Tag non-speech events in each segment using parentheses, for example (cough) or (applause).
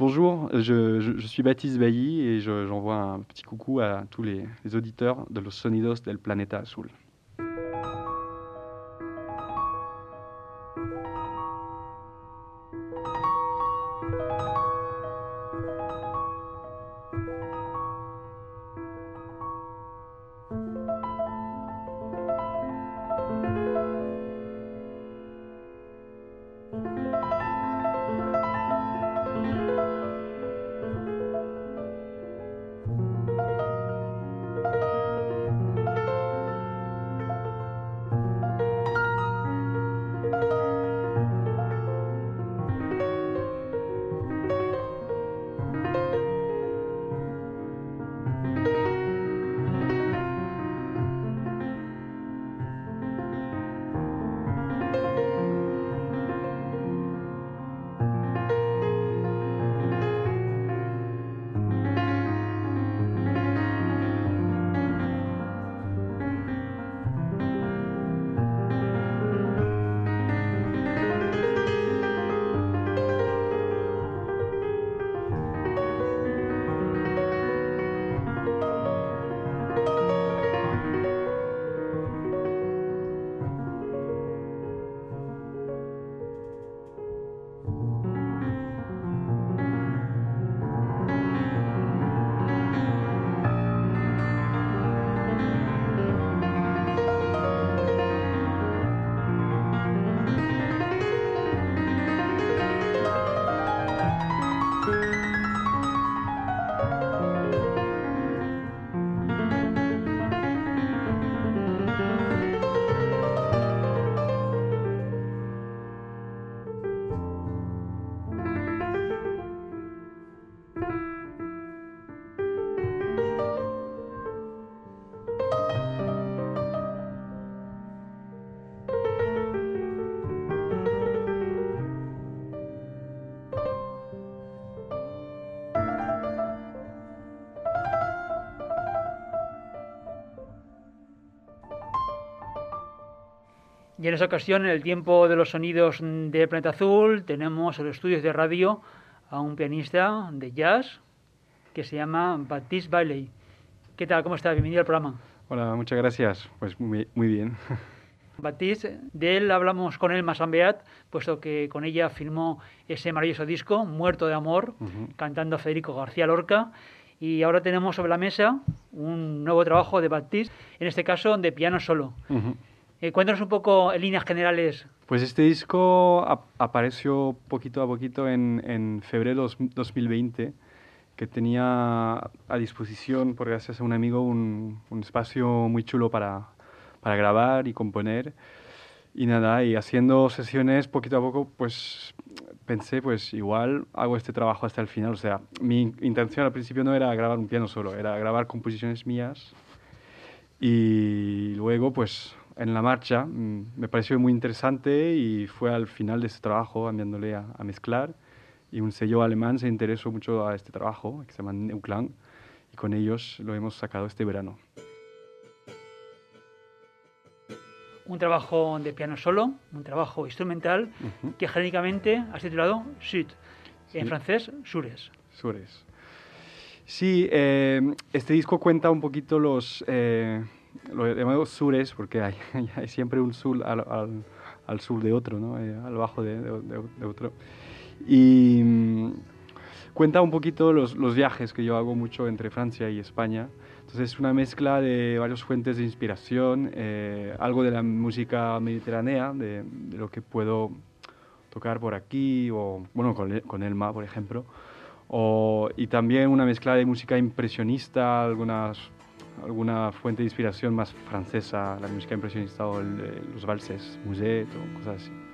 Bonjour, je, suis Baptiste Bailly et j'envoie un petit coucou à tous les, les auditeurs de Los Sonidos del Planeta Azul. Y en esa ocasión, en el tiempo de los sonidos de Planeta Azul, tenemos en los estudios de radio a un pianista de jazz que se llama Baptiste Bailey. ¿Qué tal? ¿Cómo está? Bienvenido al programa. Hola, muchas gracias. Pues muy, muy bien. (laughs) Baptiste, de él hablamos con él más Beat, puesto que con ella filmó ese maravilloso disco, Muerto de Amor, uh -huh. cantando a Federico García Lorca. Y ahora tenemos sobre la mesa un nuevo trabajo de Baptiste, en este caso de piano solo. Uh -huh. Eh, cuéntanos un poco en líneas generales. Pues este disco ap apareció poquito a poquito en, en febrero de 2020, que tenía a disposición, por gracias a un amigo, un, un espacio muy chulo para, para grabar y componer. Y nada, y haciendo sesiones poquito a poco, pues pensé, pues igual hago este trabajo hasta el final. O sea, mi intención al principio no era grabar un piano solo, era grabar composiciones mías. Y luego, pues en la marcha mm, me pareció muy interesante y fue al final de este trabajo enviándole a, a, mezclar y un sello alemán se interesó mucho a este trabajo que se llama Neuklang y con ellos lo hemos sacado este verano. Un trabajo de piano solo, un trabajo instrumental uh -huh. que genéricamente has titulado Sud, en sí. francés Sures. Sures. Sí, eh, este disco cuenta un poquito los... Eh, lo llamamos sures porque (laughs) hay, hay, siempre un sur al, al, al sur de otro, ¿no? Eh, al bajo de, de, de, otro. Y mmm, cuenta un poquito los, los, viajes que yo hago mucho entre Francia y España. Entonces es una mezcla de varias fuentes de inspiración, eh, algo de la música mediterránea, de, de, lo que puedo tocar por aquí, o bueno, con, con Elma, por ejemplo. O, y también una mezcla de música impresionista, algunas alguna fuente de inspiración más francesa, la música impresionista o el, los valses, Muset o cosas así.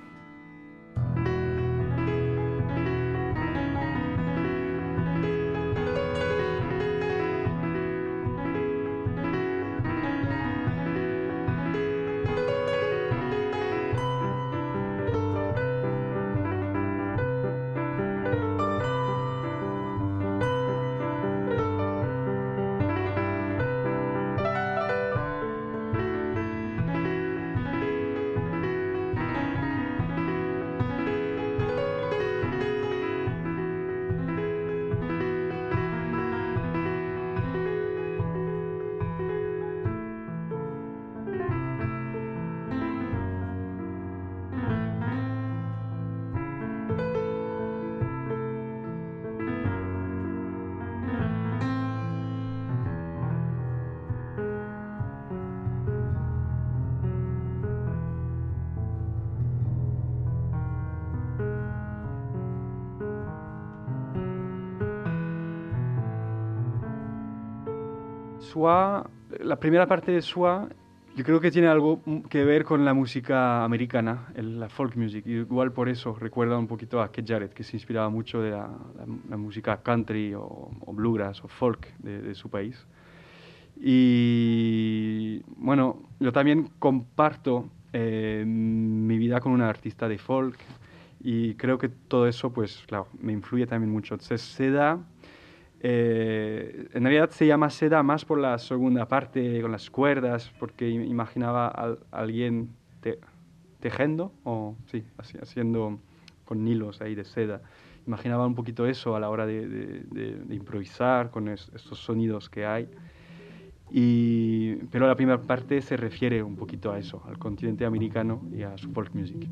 Sua, la primera parte de Sua, yo creo que tiene algo que ver con la música americana, la folk music. Igual por eso recuerda un poquito a Keith Jarrett, que se inspiraba mucho de la, música country o, bluegrass o folk de, su país. Y bueno, yo también comparto eh, mi vida con una artista de folk y creo que todo eso, pues claro, me influye también mucho. Entonces, Seda, eh, en realidad se llama Seda más por la segunda parte, con las cuerdas, porque imaginaba a, alguien tejiendo, o sí, haciendo con hilos ahí de seda. Imaginaba un poquito eso a la hora de, improvisar con estos sonidos que hay. Y, pero la primera parte se refiere un poquito a eso, al continente americano y a su folk music.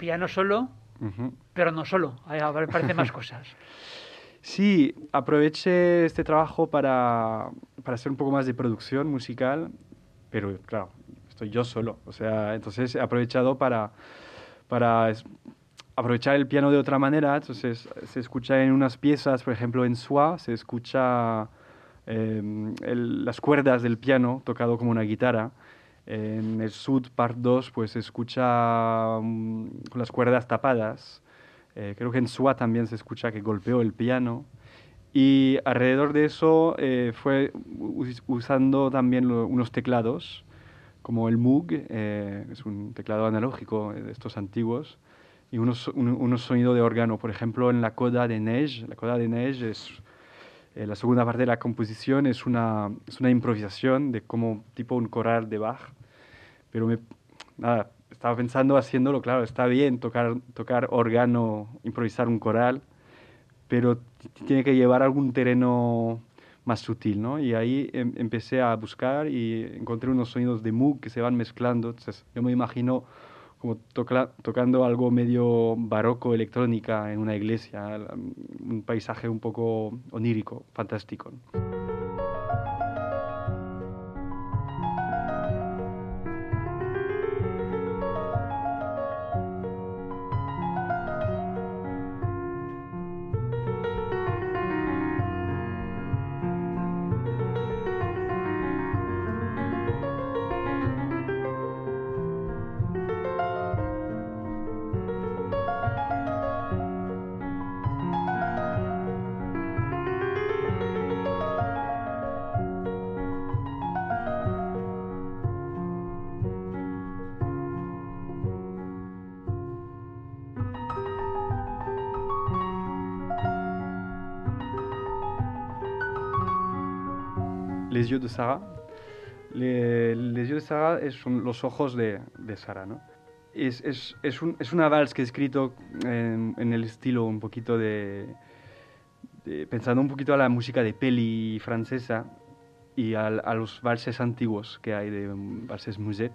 Piano solo, pero no solo, aparecen más cosas. (laughs) Sí, aproveché este trabajo para, para, hacer un poco más de producción musical, pero claro, estoy yo solo. O sea, entonces he aprovechado para, para aprovechar el piano de otra manera. Entonces se escucha en unas piezas, por ejemplo en Swa, se escucha em, las cuerdas del piano tocado como una guitarra. En el Sud Part 2 pues se escucha mm, con las cuerdas tapadas. Eh, creo que en Sua también se escucha que golpeó el piano. Y alrededor de eso eh, fue usando también unos teclados, como el Moog, eh, es un teclado analógico de estos antiguos, y unos, unos sonidos de órgano. Por ejemplo, en la Coda de Neige, la Coda de Neige es la segunda parte de la composición es una, es una improvisación de como tipo un coral de Bach, pero me, nada, estaba pensando haciéndolo, claro, está bien tocar, tocar órgano, improvisar un coral, pero tiene que llevar algún terreno más sutil, ¿no? Y ahí em, empecé a buscar y encontré unos sonidos de Moog que se van mezclando, entonces yo me imagino como tocando algo medio barroco, electrónica en una iglesia, un paisaje un poco onírico, fantástico. Les yeux de Sarah. Les, yeux de Sarah son los ojos de, de Sarah, ¿no? Es, es, es, un, es, una vals que he escrito en, el estilo un poquito de, pensando un poquito a la música de peli francesa y a, los valses antiguos que hay de valses muset.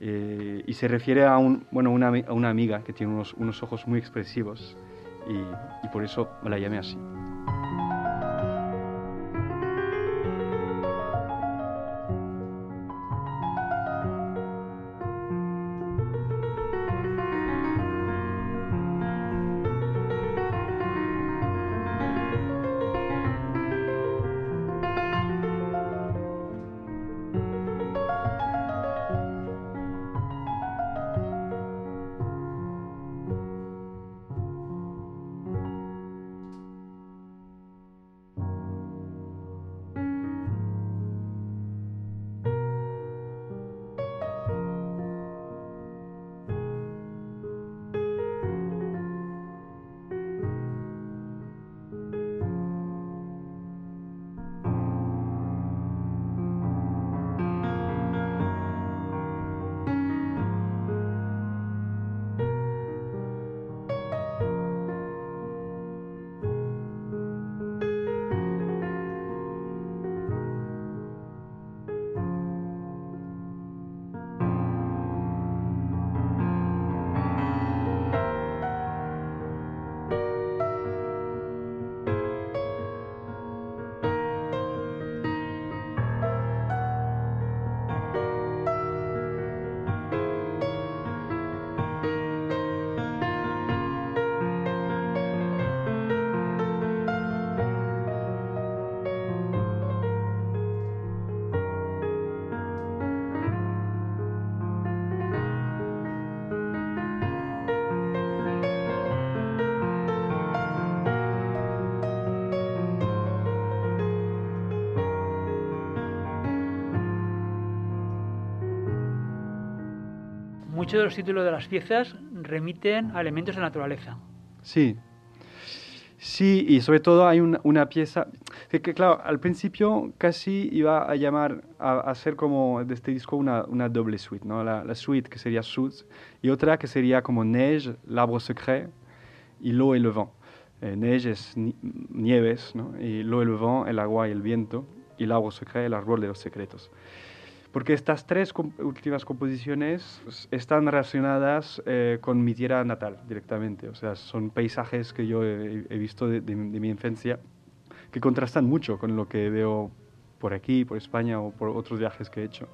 Eh, y se refiere a, un, bueno, una, a una amiga que tiene unos, unos ojos muy expresivos y, y por eso la llamé así. Muchos de los títulos de las piezas remiten a elementos de naturaleza. Sí, Sí, y sobre todo hay una, pieza que, claro, al principio casi iba a llamar, a, hacer como de este disco una, doble suite, ¿no? La, la, suite que sería Suits y otra que sería como Neige, L'Arbre Secret y L'eau et le vent. Eh, neige es nieves, ¿no? Y L'eau et le vent, el agua y el viento, y L'Arbre Secret, el árbol de los secretos porque estas tres últimas composiciones están relacionadas eh, con mi tierra natal directamente, o sea, son paisajes que yo he, visto de, mi infancia que contrastan mucho con lo que veo por aquí, por España o por otros viajes que he hecho.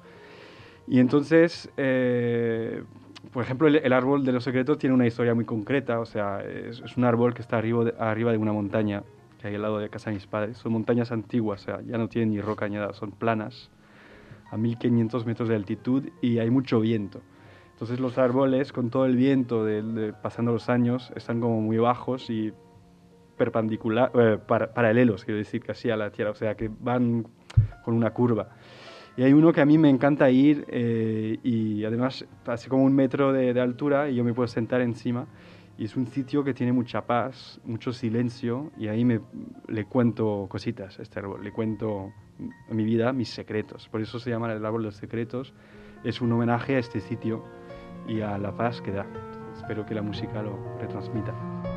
Y entonces, eh, por ejemplo, el, árbol de los secretos tiene una historia muy concreta, o sea, es, un árbol que está arriba de, una montaña que hay al lado de casa de mis padres. Son montañas antiguas, o sea, ya no tienen ni roca ni son planas a 1500 metros de altitud y hay mucho viento. Entonces los árboles con todo el viento pasando los años están como muy bajos y perpendicular, eh, paralelos, quiero decir, casi a la tierra, o sea que van con una curva. Y hay uno que a mí me encanta ir eh, y además hace como un metro de, de, altura y yo me puedo sentar encima. Y es un sitio que tiene mucha paz, mucho silencio y ahí me, le cuento cositas a este árbol, le cuento a mi vida mis secretos. Por eso se llama el árbol de los secretos. Es un homenaje a este sitio y a la paz que da. Espero que la música lo retransmita.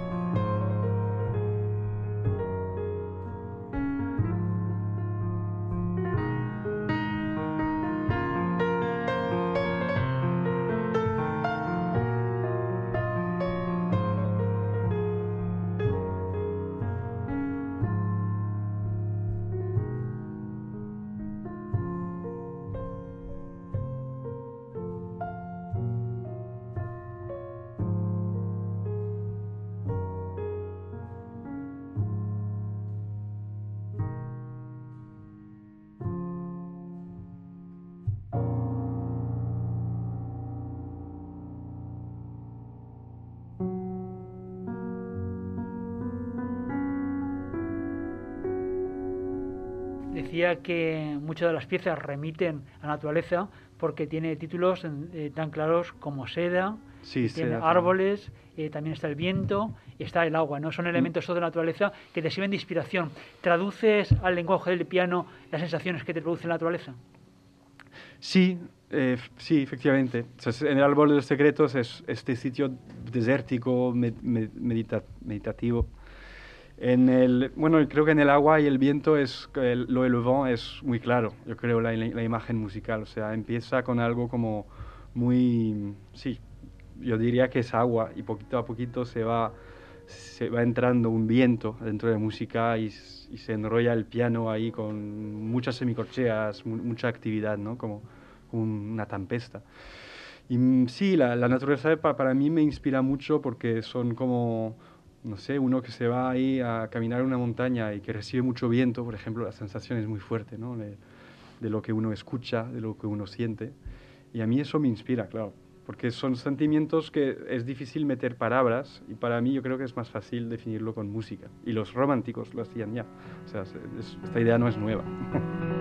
Decía que muchas de las piezas remiten a la naturaleza porque tiene títulos eh, tan claros como seda, tiene árboles, eh, también está el viento, está el agua, ¿no? Son elementos de la naturaleza que te sirven de inspiración. ¿Traduces al lenguaje del piano las sensaciones que te produce la naturaleza? Sí, eh, sí, efectivamente. en el árbol de los secretos es este sitio desértico, meditativo en el, bueno, creo que en el agua y el viento es lo del es muy claro, yo creo, la, la, imagen musical. O sea, empieza con algo como muy, sí, yo diría que es agua y poquito a poquito se va, se va entrando un viento dentro de la música y, se enrolla el piano ahí con muchas semicorcheas, mucha actividad, ¿no? Como, una tempesta. Y mm, sí, la, la naturaleza para, para mí me inspira mucho porque son como no sé, uno que se va ahí a caminar una montaña y que recibe mucho viento, por ejemplo, la sensación es muy fuerte, ¿no? De, lo que uno escucha, de lo que uno siente. Y a mí eso me inspira, claro, porque son sentimientos que es difícil meter palabras y para mí yo creo que es más fácil definirlo con música. Y los románticos lo hacían ya. O sea, esta idea no es nueva. (laughs)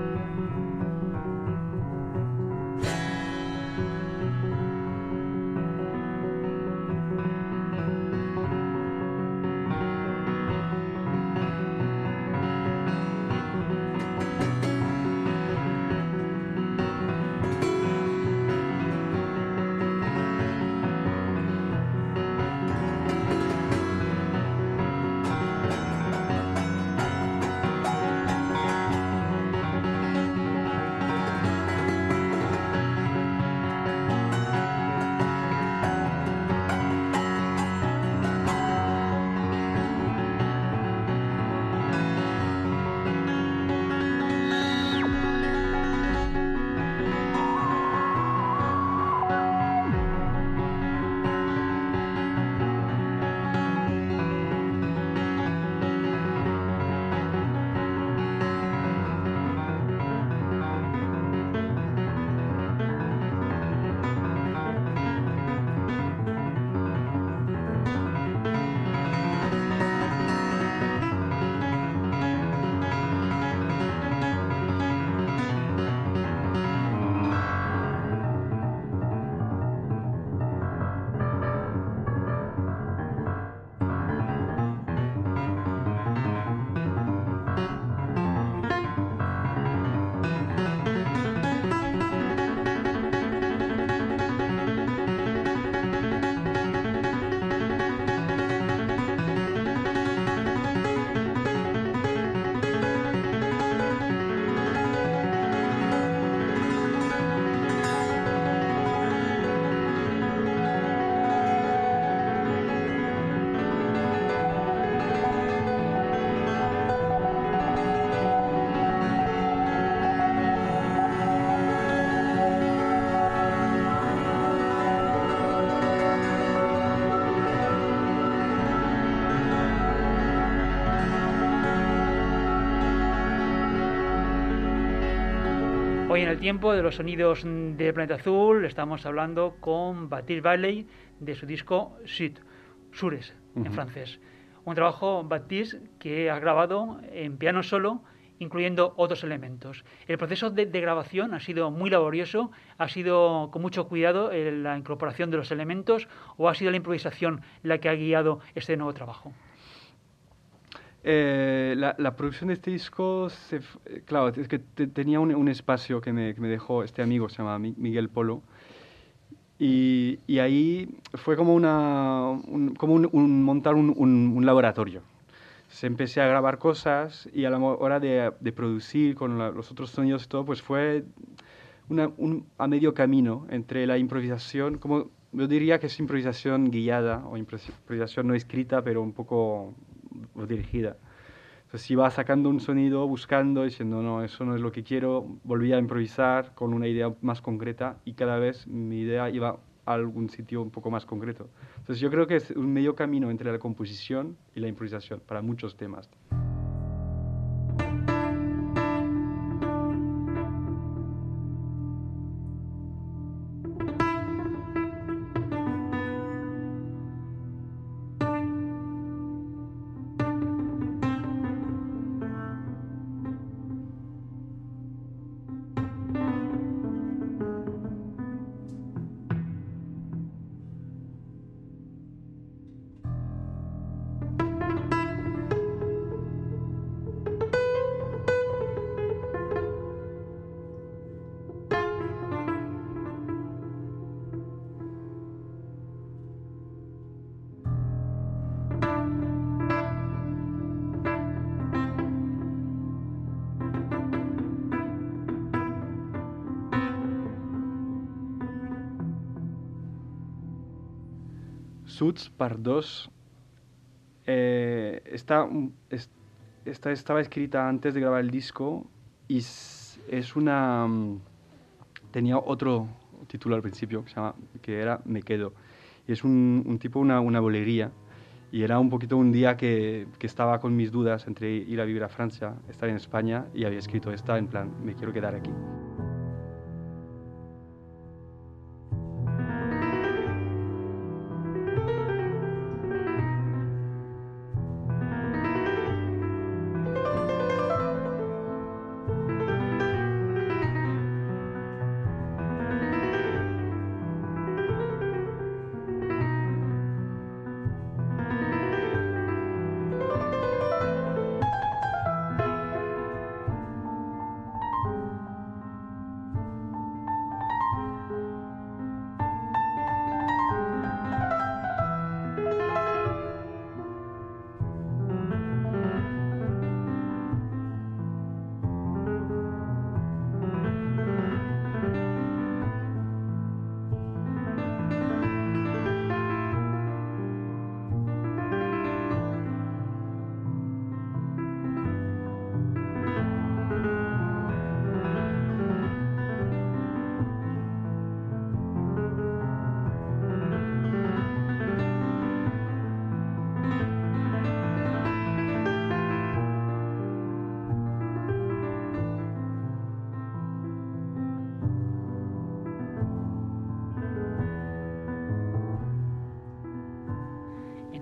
Hoy en el tiempo de los sonidos de Planeta Azul estamos hablando con Baptiste Bailey de su disco Sud, Sures, en francés. Un trabajo, Baptiste, que ha grabado en piano solo, incluyendo otros elementos. El proceso de, grabación ha sido muy laborioso, ha sido con mucho cuidado la incorporación de los elementos o ha sido la improvisación la que ha guiado este nuevo trabajo. Eh, la, producción de este disco, claro, es que tenía un, espacio que me, dejó este amigo, se llama Miguel Polo, y, ahí fue como, una, como un, montar un, laboratorio. Se empecé a grabar cosas y a la hora de, producir con los otros sonidos y todo, pues fue a medio camino entre la improvisación, como yo diría que es improvisación guiada o improvisación no escrita, pero un poco dirigida. Entonces iba sacando un sonido, buscando, diciendo, no, eso no es lo que quiero, volvía a improvisar con una idea más concreta y cada vez mi idea iba a algún sitio un poco más concreto. Entonces yo creo que es un medio camino entre la composición y la improvisación para muchos temas. Suits par 2 eh, esta, estaba escrita antes de grabar el disco y es una... Mm, tenía otro título al principio que, se llama, que era Me Quedo. Y es un, tipo, una, una bolería. Y era un poquito un día que, que, estaba con mis dudas entre ir a vivir a Francia, estar en España, y había escrito esta en plan, me quiero quedar aquí.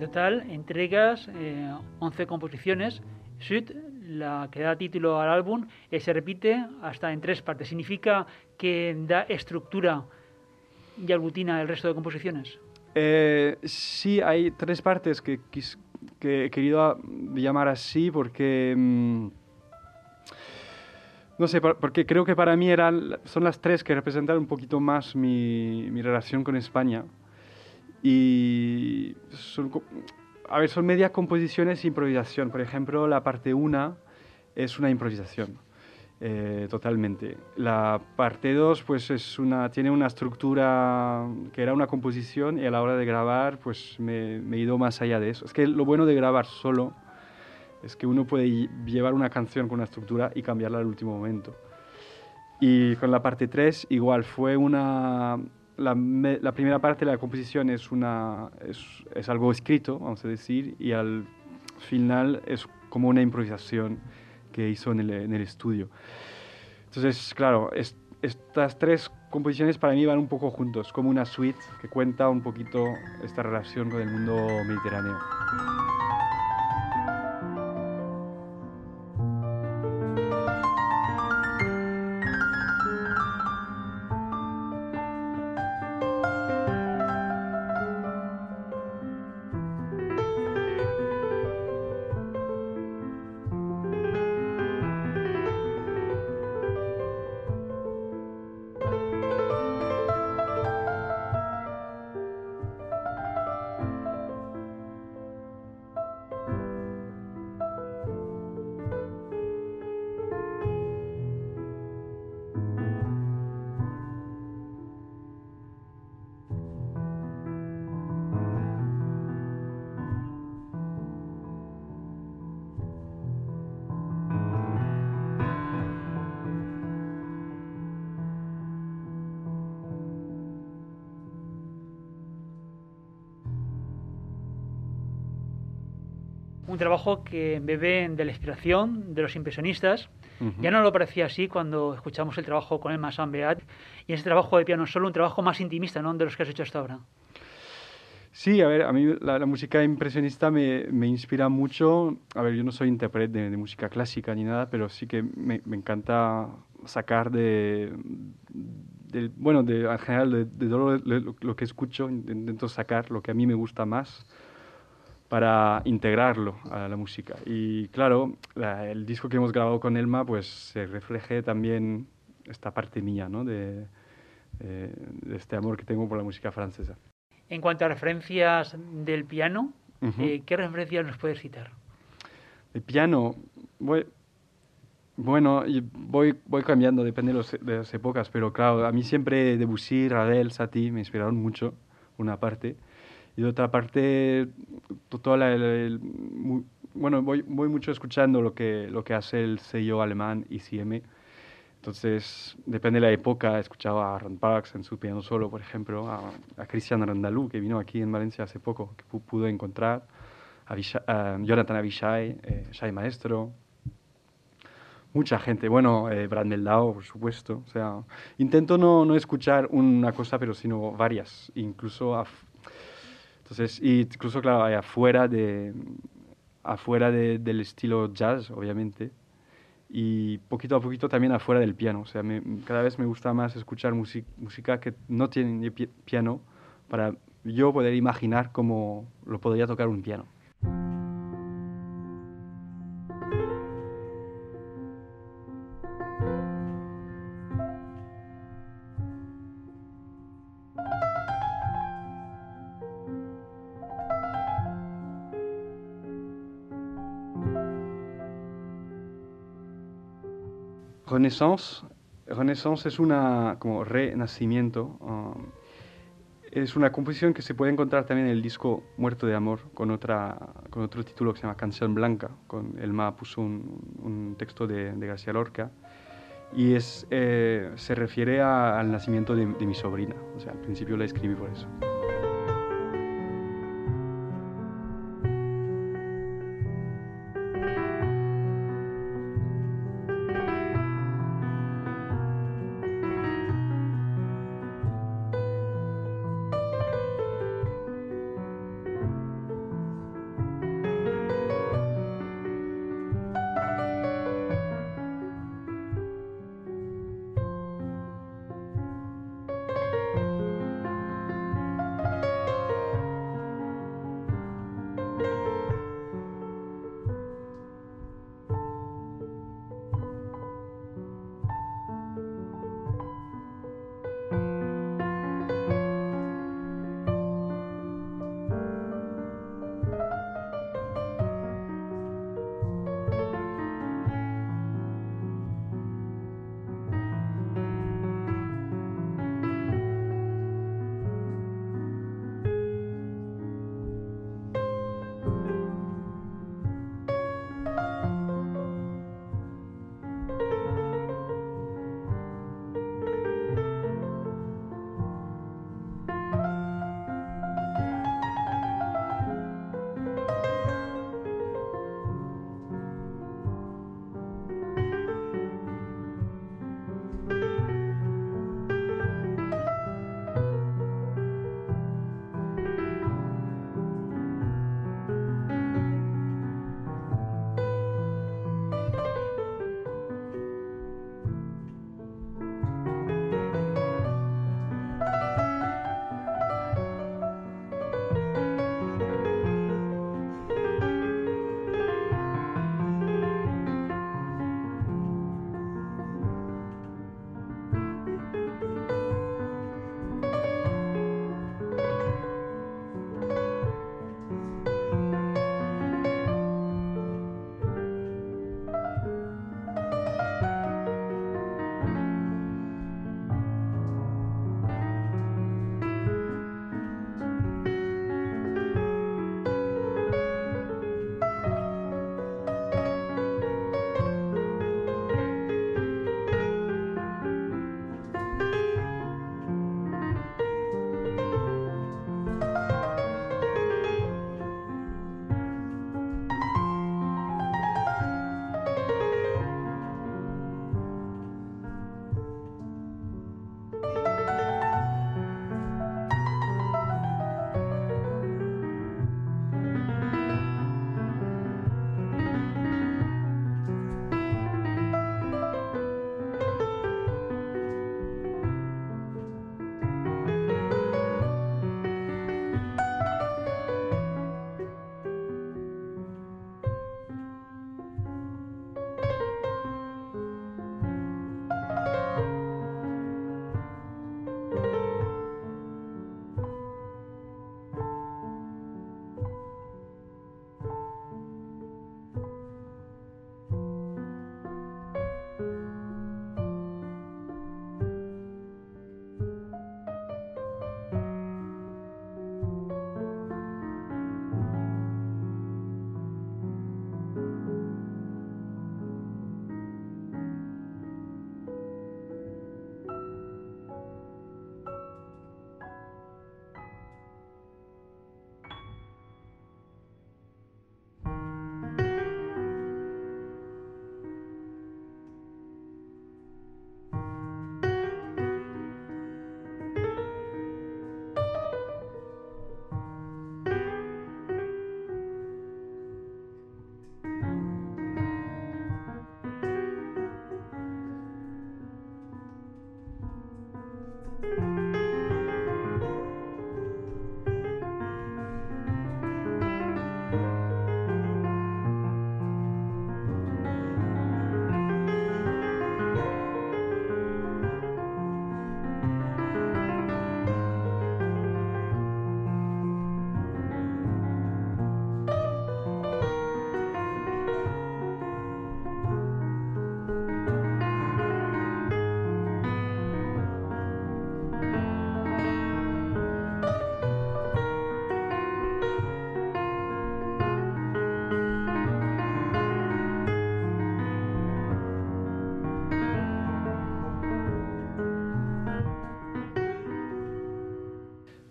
Total entregas 11 eh, composiciones. Sud, la que da título al álbum, eh, se repite hasta en tres partes. ¿Significa que da estructura y aglutina el resto de composiciones? Eh, sí, hay tres partes que, he querido llamar así porque... Mm, no sé, porque creo que para mí eran, son las tres que representan un poquito más mi relación con España. Y son, a ver, son medias composiciones e improvisación. Por ejemplo, la parte 1 es una improvisación, eh, totalmente. La parte 2 pues es una, tiene una estructura que era una composición y a la hora de grabar pues me, me he ido más allá de eso. Es que lo bueno de grabar solo es que uno puede llevar una canción con una estructura y cambiarla al último momento. Y con la parte 3 igual fue una, la, primera parte de la composición es, una, es, algo escrito, vamos a decir, y al final es como una improvisación que hizo en el, en el estudio. Entonces, claro, estas tres composiciones para mí van un poco juntos, como una suite que cuenta un poquito esta relación con el mundo mediterráneo. Un trabajo que bebe de la inspiración de los impresionistas. Ya no lo parecía así cuando escuchamos el trabajo con Emma Beat y ese trabajo de piano solo un trabajo más intimista ¿no? de los que has hecho hasta ahora. Sí, a ver, a mí la, música impresionista me, me, inspira mucho. A ver, yo no soy intérprete de, música clásica ni nada, pero sí que me, me encanta sacar de, bueno, de, en general de, todo lo, lo, que escucho, intento sacar lo que a mí me gusta más para integrarlo a la música. Y claro, el disco que hemos grabado con Elma, pues se refleje también esta parte mía, ¿no? De, de, este amor que tengo por la música francesa. En cuanto a referencias del piano, eh, ¿qué referencias nos puedes citar? El piano, voy, bueno, voy, voy cambiando, depende de, los, de, las épocas, pero claro, a mí siempre Debussy, Ravel, Satie me inspiraron mucho, una parte. Y de otra parte, toda la, bueno, voy, voy mucho escuchando lo que, lo que hace el sello alemán ICM. Entonces, depende de la época, he escuchado a Ron Parks en su piano solo, por ejemplo, a, a Cristian Randalú, que vino aquí en Valencia hace poco, que pude encontrar, a, Jonathan Avishai, eh, Shai Maestro, mucha gente, bueno, eh, Brad Meldau, por supuesto. O sea, intento no, no escuchar una cosa, pero sino varias, incluso entonces, incluso, claro, afuera, de, afuera del estilo jazz, obviamente, y poquito a poquito también afuera del piano. O sea, cada vez me gusta más escuchar música que no tiene piano para yo poder imaginar cómo lo podría tocar un piano. Renaissance, Renaissance es una como renacimiento. Um, es una composición que se puede encontrar también en el disco Muerto de Amor con, otra, con otro título que se llama Canción Blanca. Con Elma puso un, texto de, García Lorca y es, eh, se refiere al nacimiento de, de mi sobrina. O sea, al principio la escribí por eso.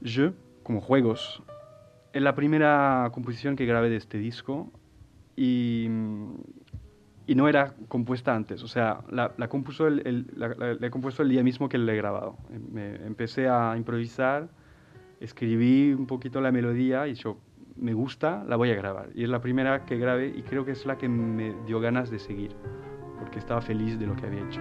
Je, como juegos, es la primera composición que grabé de este disco y, y no era compuesta antes, o sea, la, la compuso el, la, la, he compuesto el día mismo que la he grabado. Me, empecé a improvisar, escribí un poquito la melodía y yo, me gusta, la voy a grabar. Y es la primera que grabé y creo que es la que me dio ganas de seguir, porque estaba feliz de lo que había hecho.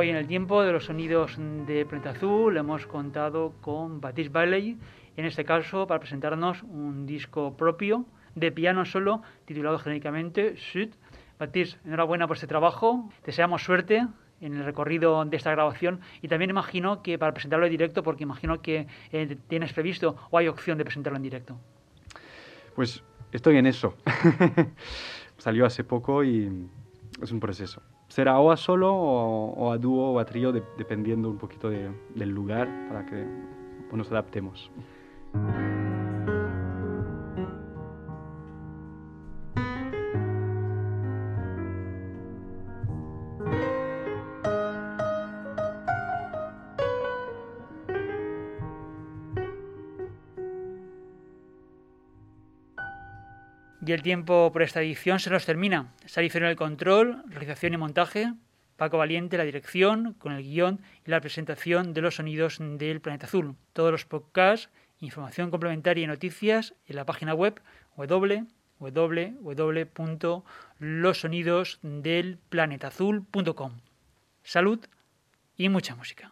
Hoy en el tiempo de los sonidos de Planeta Azul hemos contado con Baptiste Bailey, en este caso para presentarnos un disco propio de piano solo titulado genéricamente Sud. Baptiste, enhorabuena por este trabajo, deseamos suerte en el recorrido de esta grabación y también imagino que para presentarlo en directo, porque imagino que eh, tienes previsto o hay opción de presentarlo en directo. Pues estoy en eso. (laughs) Salió hace poco y es un proceso será o a solo o, a dúo o a trío, dependiendo un poquito del lugar para que nos adaptemos. Y el tiempo por esta edición se nos termina. en el control, realización y montaje. Paco Valiente la dirección, con el guion y la presentación de los sonidos del planeta azul. Todos los podcasts, información complementaria y noticias en la página web www.losonidosdelplanetazul.com. Salud y mucha música.